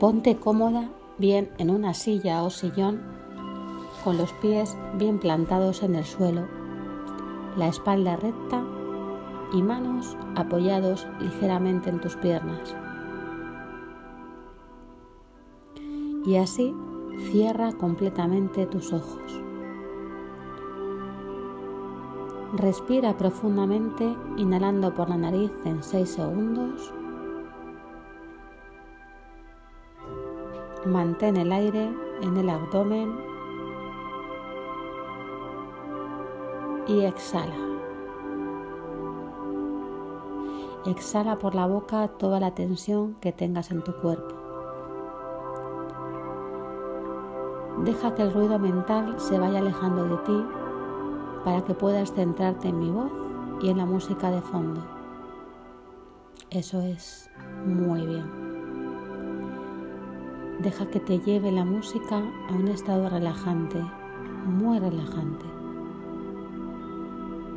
Ponte cómoda bien en una silla o sillón con los pies bien plantados en el suelo, la espalda recta y manos apoyados ligeramente en tus piernas. Y así cierra completamente tus ojos. Respira profundamente inhalando por la nariz en 6 segundos. Mantén el aire en el abdomen y exhala. Exhala por la boca toda la tensión que tengas en tu cuerpo. Deja que el ruido mental se vaya alejando de ti para que puedas centrarte en mi voz y en la música de fondo. Eso es muy bien. Deja que te lleve la música a un estado relajante, muy relajante.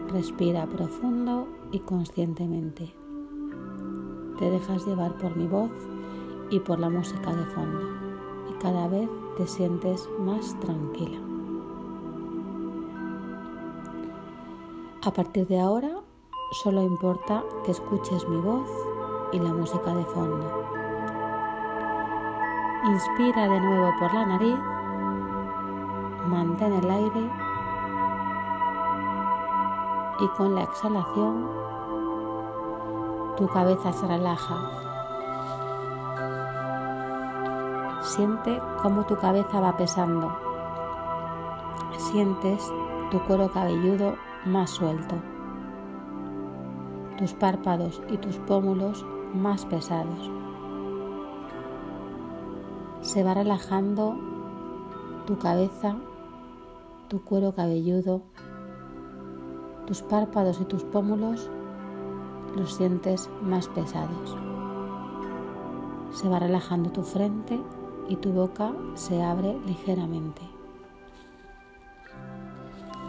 Respira profundo y conscientemente. Te dejas llevar por mi voz y por la música de fondo y cada vez te sientes más tranquila. A partir de ahora solo importa que escuches mi voz y la música de fondo. Inspira de nuevo por la nariz, mantén el aire y con la exhalación tu cabeza se relaja. Siente cómo tu cabeza va pesando. Sientes tu cuero cabelludo más suelto. Tus párpados y tus pómulos más pesados. Se va relajando tu cabeza, tu cuero cabelludo tus párpados y tus pómulos los sientes más pesados. Se va relajando tu frente y tu boca se abre ligeramente.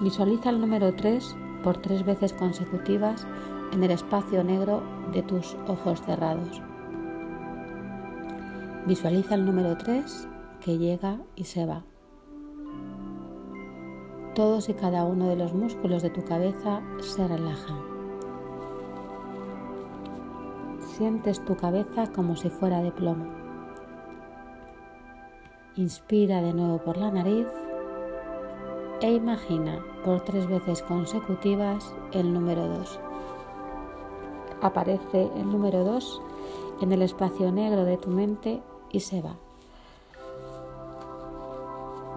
Visualiza el número 3 por tres veces consecutivas en el espacio negro de tus ojos cerrados. Visualiza el número 3 que llega y se va todos y cada uno de los músculos de tu cabeza se relajan. Sientes tu cabeza como si fuera de plomo. Inspira de nuevo por la nariz e imagina por tres veces consecutivas el número 2. Aparece el número 2 en el espacio negro de tu mente y se va.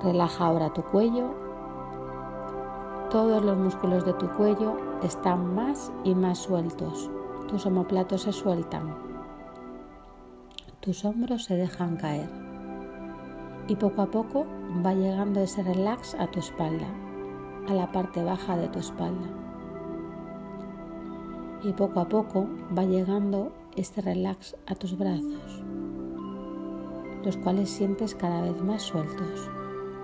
Relaja ahora tu cuello todos los músculos de tu cuello están más y más sueltos. Tus omoplatos se sueltan. Tus hombros se dejan caer. Y poco a poco va llegando ese relax a tu espalda, a la parte baja de tu espalda. Y poco a poco va llegando este relax a tus brazos, los cuales sientes cada vez más sueltos,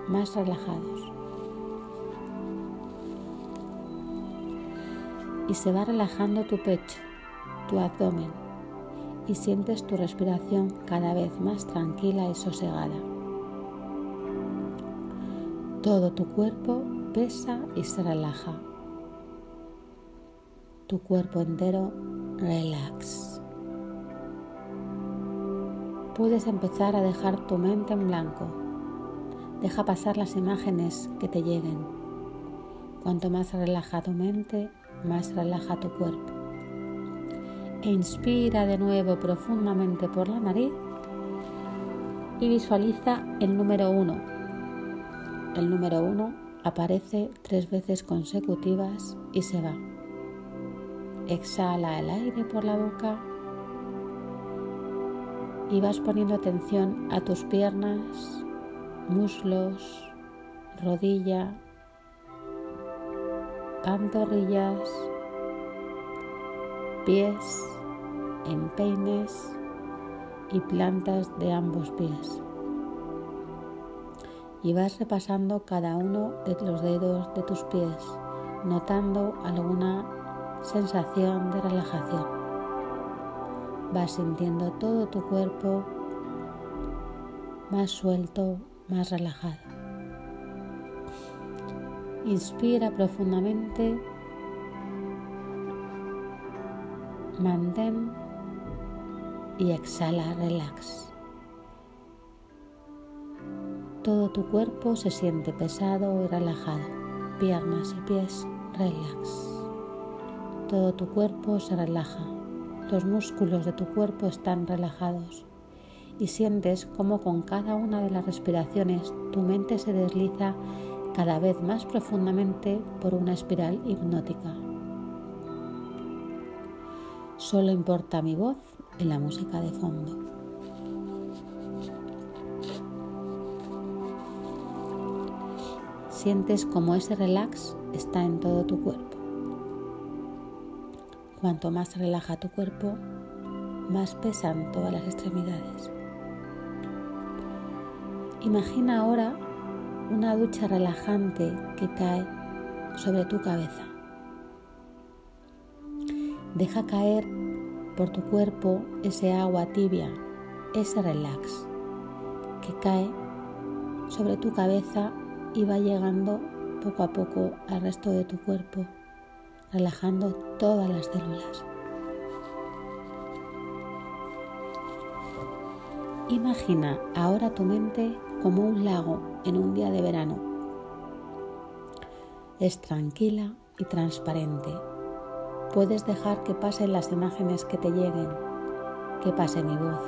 más relajados. y se va relajando tu pecho, tu abdomen y sientes tu respiración cada vez más tranquila y sosegada. Todo tu cuerpo pesa y se relaja. Tu cuerpo entero relax. Puedes empezar a dejar tu mente en blanco. Deja pasar las imágenes que te lleguen. Cuanto más relaja tu mente, más relaja tu cuerpo. E inspira de nuevo profundamente por la nariz y visualiza el número uno. El número uno aparece tres veces consecutivas y se va. Exhala el aire por la boca y vas poniendo atención a tus piernas, muslos, rodilla, pantorrillas, pies, empeines y plantas de ambos pies. Y vas repasando cada uno de los dedos de tus pies, notando alguna sensación de relajación. Vas sintiendo todo tu cuerpo más suelto, más relajado. Inspira profundamente, mantén y exhala, relax. Todo tu cuerpo se siente pesado y relajado. Piernas y pies, relax. Todo tu cuerpo se relaja. Los músculos de tu cuerpo están relajados y sientes como con cada una de las respiraciones tu mente se desliza cada vez más profundamente por una espiral hipnótica. Solo importa mi voz y la música de fondo. Sientes como ese relax está en todo tu cuerpo. Cuanto más relaja tu cuerpo, más pesan todas las extremidades. Imagina ahora una ducha relajante que cae sobre tu cabeza. Deja caer por tu cuerpo ese agua tibia, ese relax que cae sobre tu cabeza y va llegando poco a poco al resto de tu cuerpo, relajando todas las células. Imagina ahora tu mente como un lago en un día de verano. Es tranquila y transparente. Puedes dejar que pasen las imágenes que te lleguen, que pase mi voz.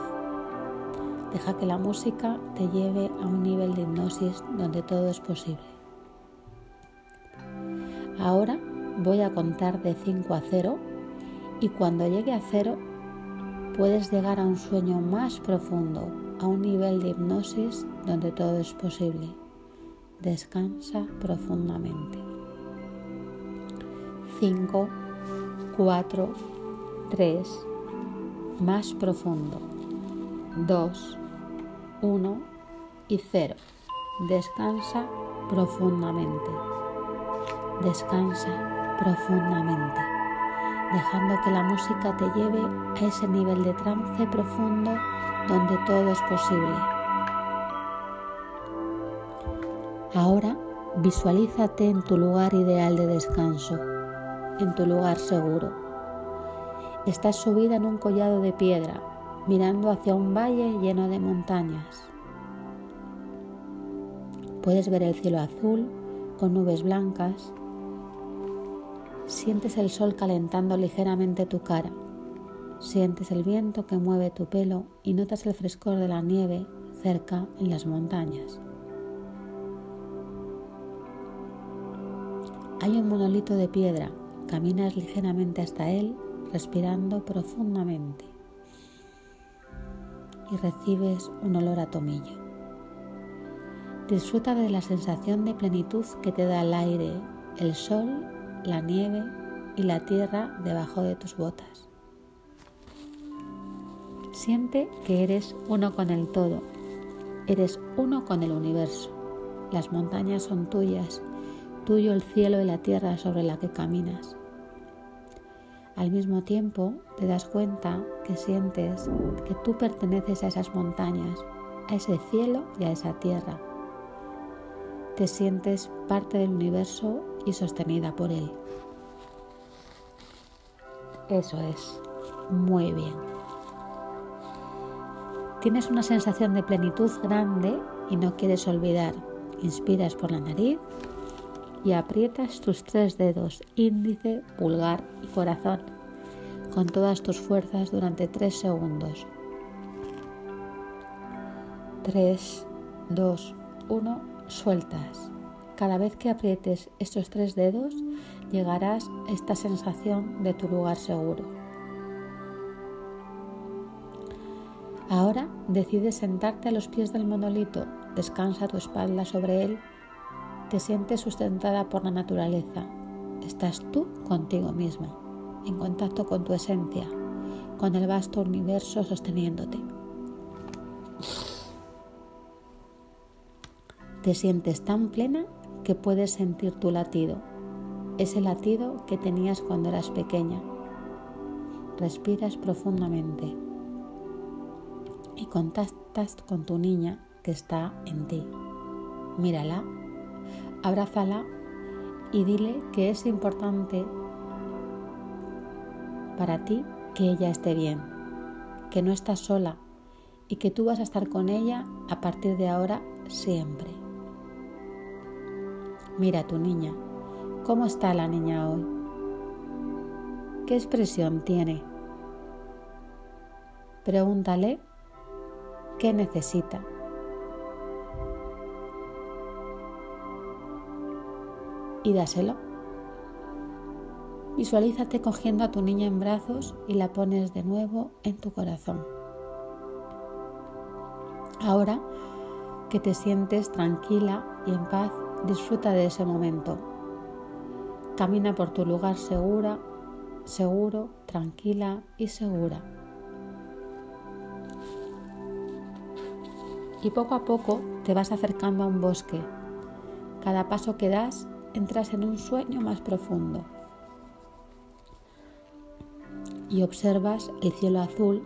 Deja que la música te lleve a un nivel de hipnosis donde todo es posible. Ahora voy a contar de 5 a 0 y cuando llegue a 0 puedes llegar a un sueño más profundo, a un nivel de hipnosis donde todo es posible. Descansa profundamente. 5, 4, 3, más profundo. 2, 1 y 0. Descansa profundamente. Descansa profundamente, dejando que la música te lleve a ese nivel de trance profundo donde todo es posible. Ahora visualízate en tu lugar ideal de descanso, en tu lugar seguro. Estás subida en un collado de piedra, mirando hacia un valle lleno de montañas. Puedes ver el cielo azul con nubes blancas. Sientes el sol calentando ligeramente tu cara. Sientes el viento que mueve tu pelo y notas el frescor de la nieve cerca en las montañas. Hay un monolito de piedra. Caminas ligeramente hasta él, respirando profundamente. Y recibes un olor a tomillo. Disfruta de la sensación de plenitud que te da el aire, el sol, la nieve y la tierra debajo de tus botas. Siente que eres uno con el todo, eres uno con el universo. Las montañas son tuyas, tuyo el cielo y la tierra sobre la que caminas. Al mismo tiempo te das cuenta que sientes que tú perteneces a esas montañas, a ese cielo y a esa tierra. Te sientes parte del universo y sostenida por él. Eso es, muy bien. Tienes una sensación de plenitud grande y no quieres olvidar. Inspiras por la nariz y aprietas tus tres dedos, índice, pulgar y corazón, con todas tus fuerzas durante tres segundos. 3, 2, 1, sueltas. Cada vez que aprietes estos tres dedos, llegarás a esta sensación de tu lugar seguro. Ahora decides sentarte a los pies del monolito, descansa tu espalda sobre él, te sientes sustentada por la naturaleza. Estás tú contigo misma, en contacto con tu esencia, con el vasto universo sosteniéndote. Te sientes tan plena que puedes sentir tu latido, ese latido que tenías cuando eras pequeña. Respiras profundamente y contactas con tu niña que está en ti. Mírala, abrázala y dile que es importante para ti que ella esté bien, que no estás sola y que tú vas a estar con ella a partir de ahora siempre. Mira a tu niña, ¿cómo está la niña hoy? ¿Qué expresión tiene? Pregúntale qué necesita. Y dáselo. Visualízate cogiendo a tu niña en brazos y la pones de nuevo en tu corazón. Ahora que te sientes tranquila y en paz, disfruta de ese momento. Camina por tu lugar segura, seguro, tranquila y segura. Y poco a poco te vas acercando a un bosque. Cada paso que das entras en un sueño más profundo. Y observas el cielo azul.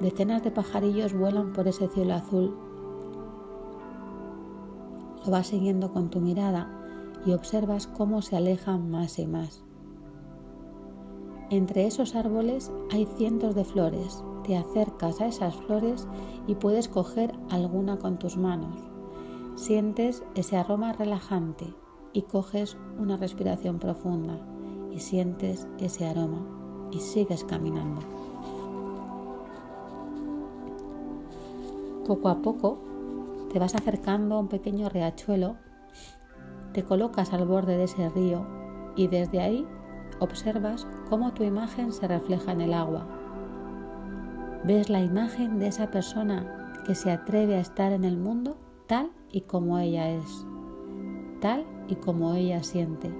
Decenas de pajarillos vuelan por ese cielo azul. Lo vas siguiendo con tu mirada y observas cómo se alejan más y más. Entre esos árboles hay cientos de flores. Te acercas a esas flores y puedes coger alguna con tus manos. Sientes ese aroma relajante y coges una respiración profunda y sientes ese aroma y sigues caminando. Poco a poco te vas acercando a un pequeño riachuelo, te colocas al borde de ese río y desde ahí observas cómo tu imagen se refleja en el agua. Ves la imagen de esa persona que se atreve a estar en el mundo tal y como ella es, tal y como ella siente.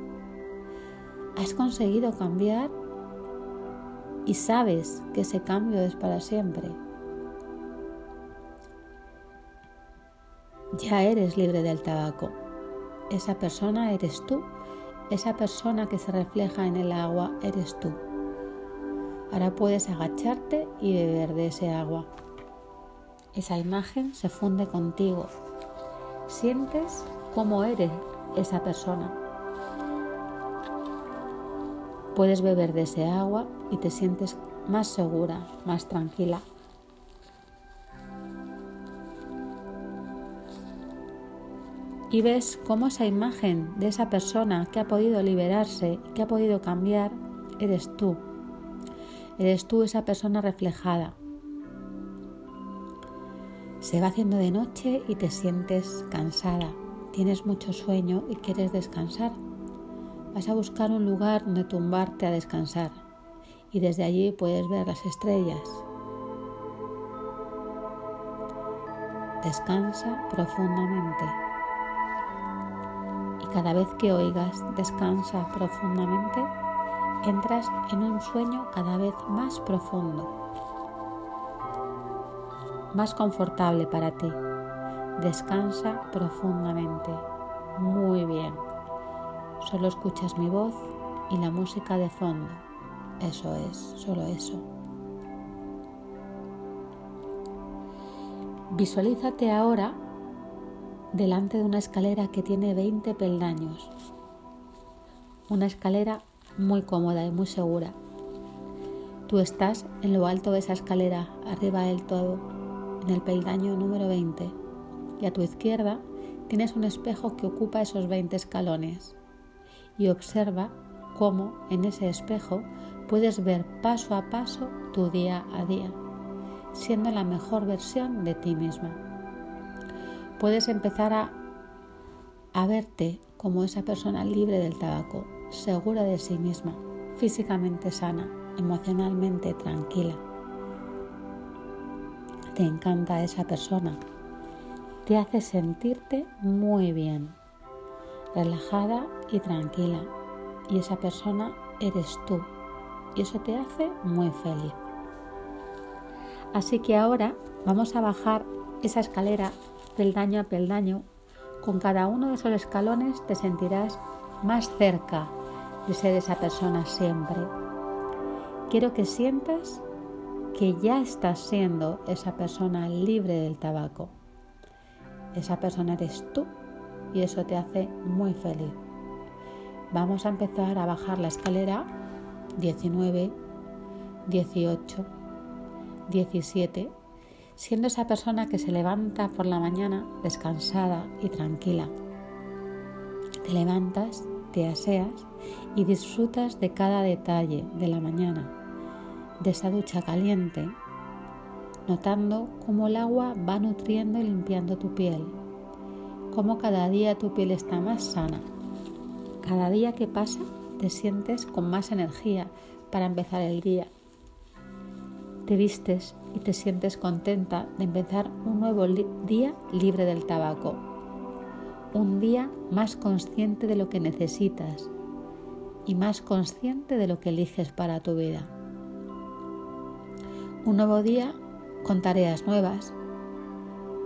Has conseguido cambiar y sabes que ese cambio es para siempre. Ya eres libre del tabaco. Esa persona eres tú esa persona que se refleja en el agua eres tú. Ahora puedes agacharte y beber de ese agua. Esa imagen se funde contigo. Sientes cómo eres esa persona. Puedes beber de ese agua y te sientes más segura, más tranquila. Y ves cómo esa imagen de esa persona que ha podido liberarse, que ha podido cambiar, eres tú. Eres tú esa persona reflejada. Se va haciendo de noche y te sientes cansada, tienes mucho sueño y quieres descansar. Vas a buscar un lugar donde tumbarte a descansar y desde allí puedes ver las estrellas. Descansa profundamente cada vez que oigas descansa profundamente, entras en un sueño cada vez más profundo, más confortable para ti. Descansa profundamente. Muy bien. Solo escuchas mi voz y la música de fondo. Eso es, solo eso. Visualízate ahora delante de una escalera que tiene 20 peldaños. Una escalera muy cómoda y muy segura. Tú estás en lo alto de esa escalera, arriba del todo, en el peldaño número 20. Y a tu izquierda tienes un espejo que ocupa esos 20 escalones. Y observa cómo en ese espejo puedes ver paso a paso tu día a día, siendo la mejor versión de ti misma puedes empezar a, a verte como esa persona libre del tabaco, segura de sí misma, físicamente sana, emocionalmente tranquila. Te encanta esa persona, te hace sentirte muy bien, relajada y tranquila. Y esa persona eres tú. Y eso te hace muy feliz. Así que ahora vamos a bajar esa escalera peldaño a peldaño, con cada uno de esos escalones te sentirás más cerca de ser esa persona siempre. Quiero que sientas que ya estás siendo esa persona libre del tabaco. Esa persona eres tú y eso te hace muy feliz. Vamos a empezar a bajar la escalera 19, 18, 17, siendo esa persona que se levanta por la mañana descansada y tranquila. Te levantas, te aseas y disfrutas de cada detalle de la mañana, de esa ducha caliente, notando cómo el agua va nutriendo y limpiando tu piel, cómo cada día tu piel está más sana. Cada día que pasa te sientes con más energía para empezar el día. Te vistes y te sientes contenta de empezar un nuevo día libre del tabaco. Un día más consciente de lo que necesitas y más consciente de lo que eliges para tu vida. Un nuevo día con tareas nuevas,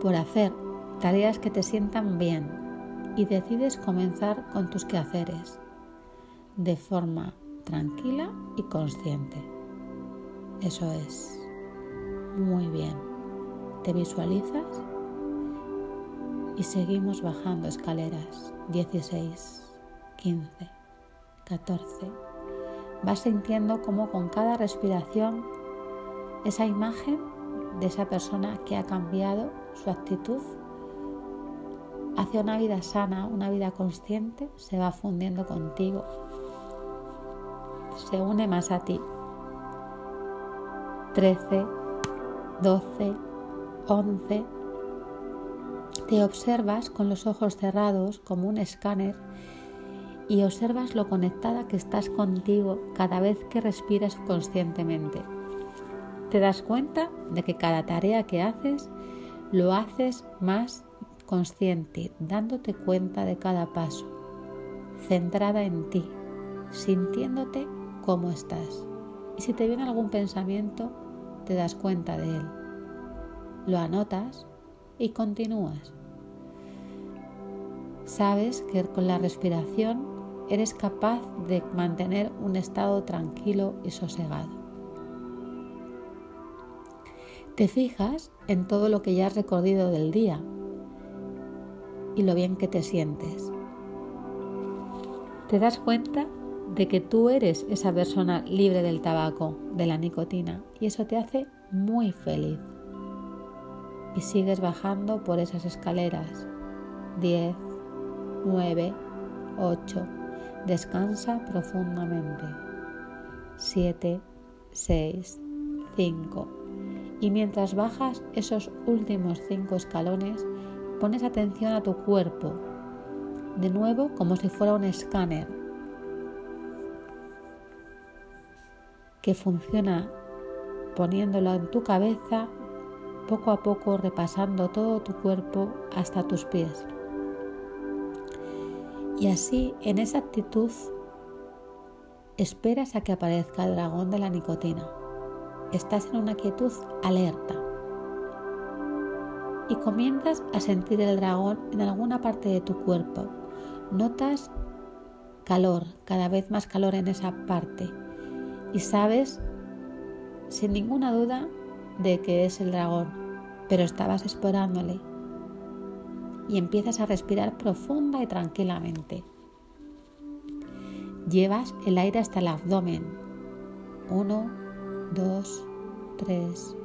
por hacer tareas que te sientan bien y decides comenzar con tus quehaceres de forma tranquila y consciente. Eso es. Muy bien. ¿Te visualizas? Y seguimos bajando escaleras. 16, 15, 14. Vas sintiendo como con cada respiración esa imagen de esa persona que ha cambiado su actitud hacia una vida sana, una vida consciente, se va fundiendo contigo, se une más a ti. 13, 12, 11. Te observas con los ojos cerrados como un escáner y observas lo conectada que estás contigo cada vez que respiras conscientemente. Te das cuenta de que cada tarea que haces lo haces más consciente, dándote cuenta de cada paso, centrada en ti, sintiéndote cómo estás. Y si te viene algún pensamiento, te das cuenta de él. Lo anotas y continúas. Sabes que con la respiración eres capaz de mantener un estado tranquilo y sosegado. Te fijas en todo lo que ya has recorrido del día y lo bien que te sientes. Te das cuenta de que tú eres esa persona libre del tabaco, de la nicotina, y eso te hace muy feliz. Y sigues bajando por esas escaleras. 10, 9, 8. Descansa profundamente. 7, 6, 5 y mientras bajas esos últimos cinco escalones, pones atención a tu cuerpo, de nuevo como si fuera un escáner que funciona poniéndolo en tu cabeza, poco a poco repasando todo tu cuerpo hasta tus pies. Y así, en esa actitud, esperas a que aparezca el dragón de la nicotina estás en una quietud alerta y comienzas a sentir el dragón en alguna parte de tu cuerpo. Notas calor, cada vez más calor en esa parte y sabes sin ninguna duda de que es el dragón, pero estabas esperándole y empiezas a respirar profunda y tranquilamente. Llevas el aire hasta el abdomen. Uno, 2, 3,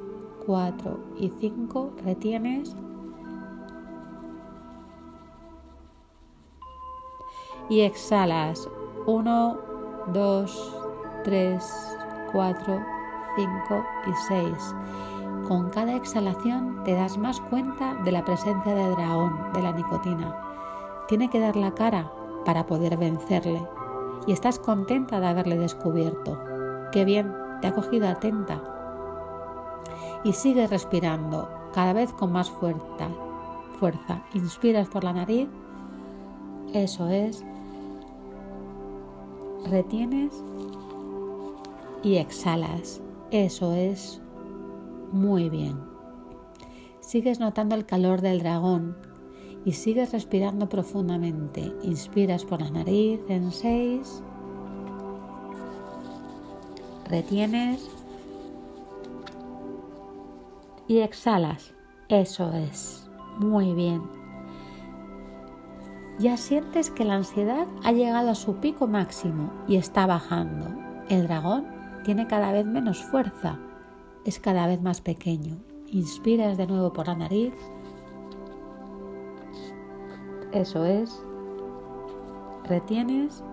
4 y 5. Retienes. Y exhalas. 1, 2, 3, 4, 5 y 6. Con cada exhalación te das más cuenta de la presencia del dragón, de la nicotina. Tiene que dar la cara para poder vencerle. Y estás contenta de haberle descubierto. Qué bien, te ha cogido atenta y sigue respirando cada vez con más fuerza. Fuerza. Inspiras por la nariz. Eso es. Retienes y exhalas. Eso es. Muy bien. Sigues notando el calor del dragón y sigues respirando profundamente. Inspiras por la nariz en 6 retienes y exhalas. Eso es. Muy bien. ya sientes que la ansiedad ha llegado a su pico máximo y está bajando. El dragón tiene cada vez menos fuerza, es cada vez más pequeño. Inspiras de nuevo por la nariz. Eso es. Retienes.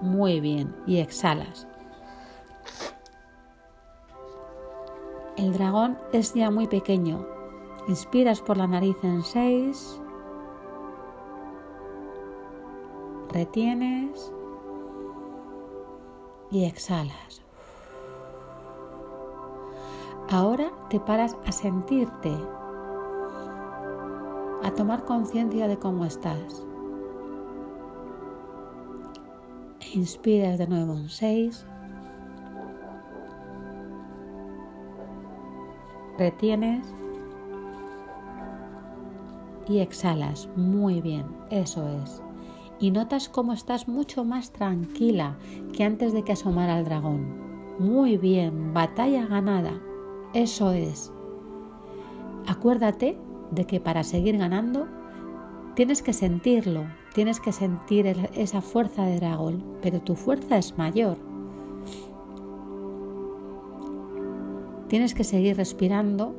Muy bien. Y exhalas. El dragón es ya muy pequeño. Inspiras por la nariz en 6. Retienes. Y exhalas. Ahora te paras a sentirte, a tomar conciencia de cómo estás. Inspiras de nuevo en 6. Retienes y exhalas. Muy bien, eso es. Y notas cómo estás mucho más tranquila que antes de que asomara el dragón. Muy bien, batalla ganada. Eso es. Acuérdate de que para seguir ganando tienes que sentirlo, tienes que sentir esa fuerza de dragón, pero tu fuerza es mayor. Tienes que seguir respirando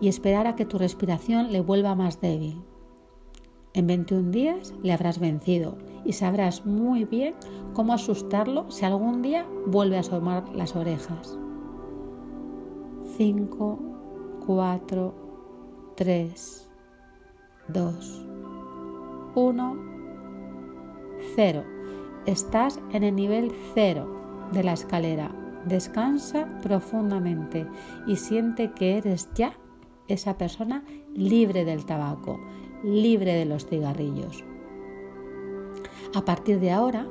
y esperar a que tu respiración le vuelva más débil. En 21 días le habrás vencido y sabrás muy bien cómo asustarlo si algún día vuelve a asomar las orejas. 5, 4, 3, 2, 1, 0. Estás en el nivel 0 de la escalera. Descansa profundamente y siente que eres ya esa persona libre del tabaco, libre de los cigarrillos. A partir de ahora,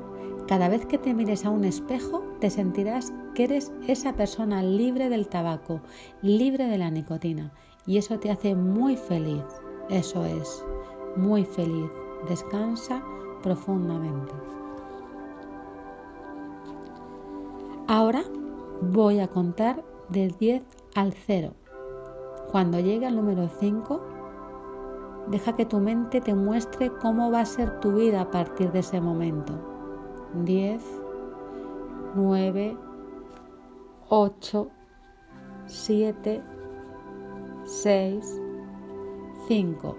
cada vez que te mires a un espejo, te sentirás que eres esa persona libre del tabaco, libre de la nicotina. Y eso te hace muy feliz. Eso es, muy feliz. Descansa profundamente. Ahora voy a contar del 10 al 0. Cuando llegue al número 5, deja que tu mente te muestre cómo va a ser tu vida a partir de ese momento. 10, 9, 8, 7, 6, 5.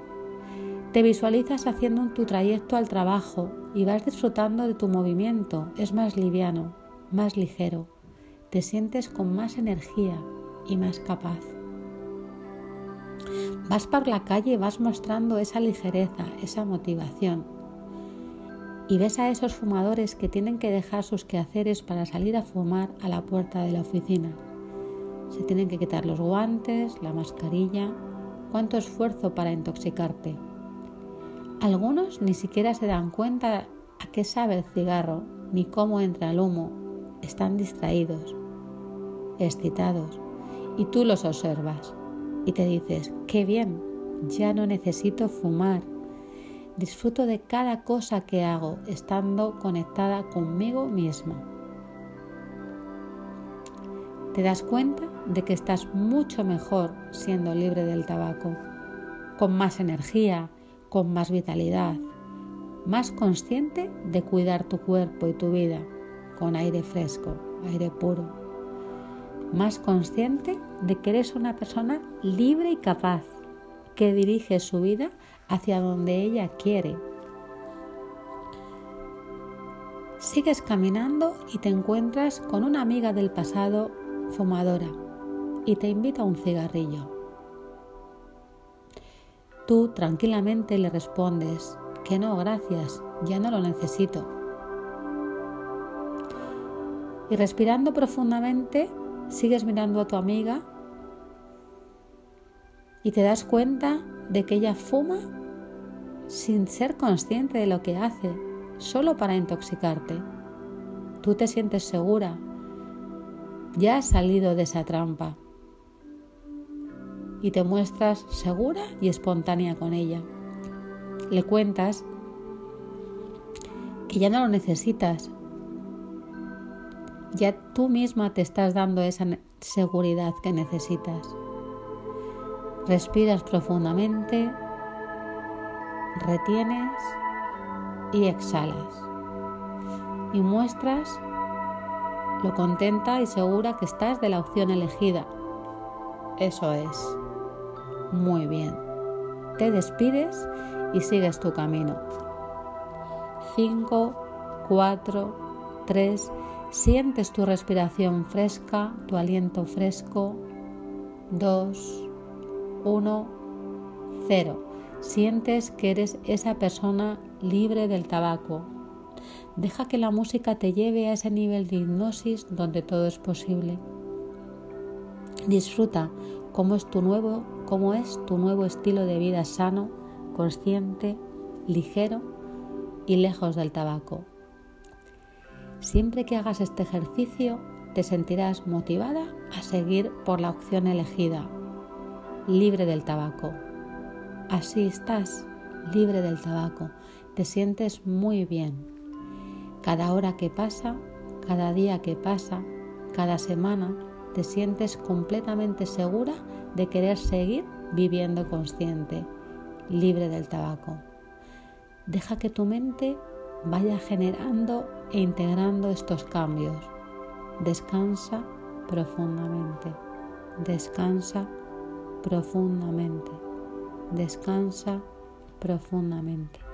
Te visualizas haciendo tu trayecto al trabajo y vas disfrutando de tu movimiento. Es más liviano, más ligero. Te sientes con más energía y más capaz. Vas por la calle y vas mostrando esa ligereza, esa motivación. Y ves a esos fumadores que tienen que dejar sus quehaceres para salir a fumar a la puerta de la oficina. Se tienen que quitar los guantes, la mascarilla. Cuánto esfuerzo para intoxicarte. Algunos ni siquiera se dan cuenta a qué sabe el cigarro ni cómo entra el humo. Están distraídos, excitados, y tú los observas y te dices, qué bien, ya no necesito fumar. Disfruto de cada cosa que hago estando conectada conmigo misma. Te das cuenta de que estás mucho mejor siendo libre del tabaco, con más energía, con más vitalidad, más consciente de cuidar tu cuerpo y tu vida con aire fresco, aire puro más consciente de que eres una persona libre y capaz, que dirige su vida hacia donde ella quiere. Sigues caminando y te encuentras con una amiga del pasado fumadora y te invita a un cigarrillo. Tú tranquilamente le respondes que no, gracias, ya no lo necesito. Y respirando profundamente, sigues mirando a tu amiga y te das cuenta de que ella fuma sin ser consciente de lo que hace, solo para intoxicarte. Tú te sientes segura, ya has salido de esa trampa y te muestras segura y espontánea con ella. Le cuentas que ya no lo necesitas, ya tú misma te estás dando esa seguridad que necesitas. Respiras profundamente retienes y exhalas. Y muestras lo contenta y segura que estás de la opción elegida. Eso es. Muy bien. Te despides y sigues tu camino. 5, 4, 3. Sientes tu respiración fresca, tu aliento fresco. 2, 1, 0. Sientes que eres esa persona libre del tabaco. Deja que la música te lleve a ese nivel de hipnosis donde todo es posible. Disfruta cómo es tu nuevo, cómo es tu nuevo estilo de vida sano, consciente, ligero y lejos del tabaco. Siempre que hagas este ejercicio, te sentirás motivada a seguir por la opción elegida, libre del tabaco. Así estás, libre del tabaco, te sientes muy bien. Cada hora que pasa, cada día que pasa, cada semana, te sientes completamente segura de querer seguir viviendo consciente, libre del tabaco. Deja que tu mente vaya generando e integrando estos cambios. Descansa profundamente. Descansa profundamente descansa profundamente.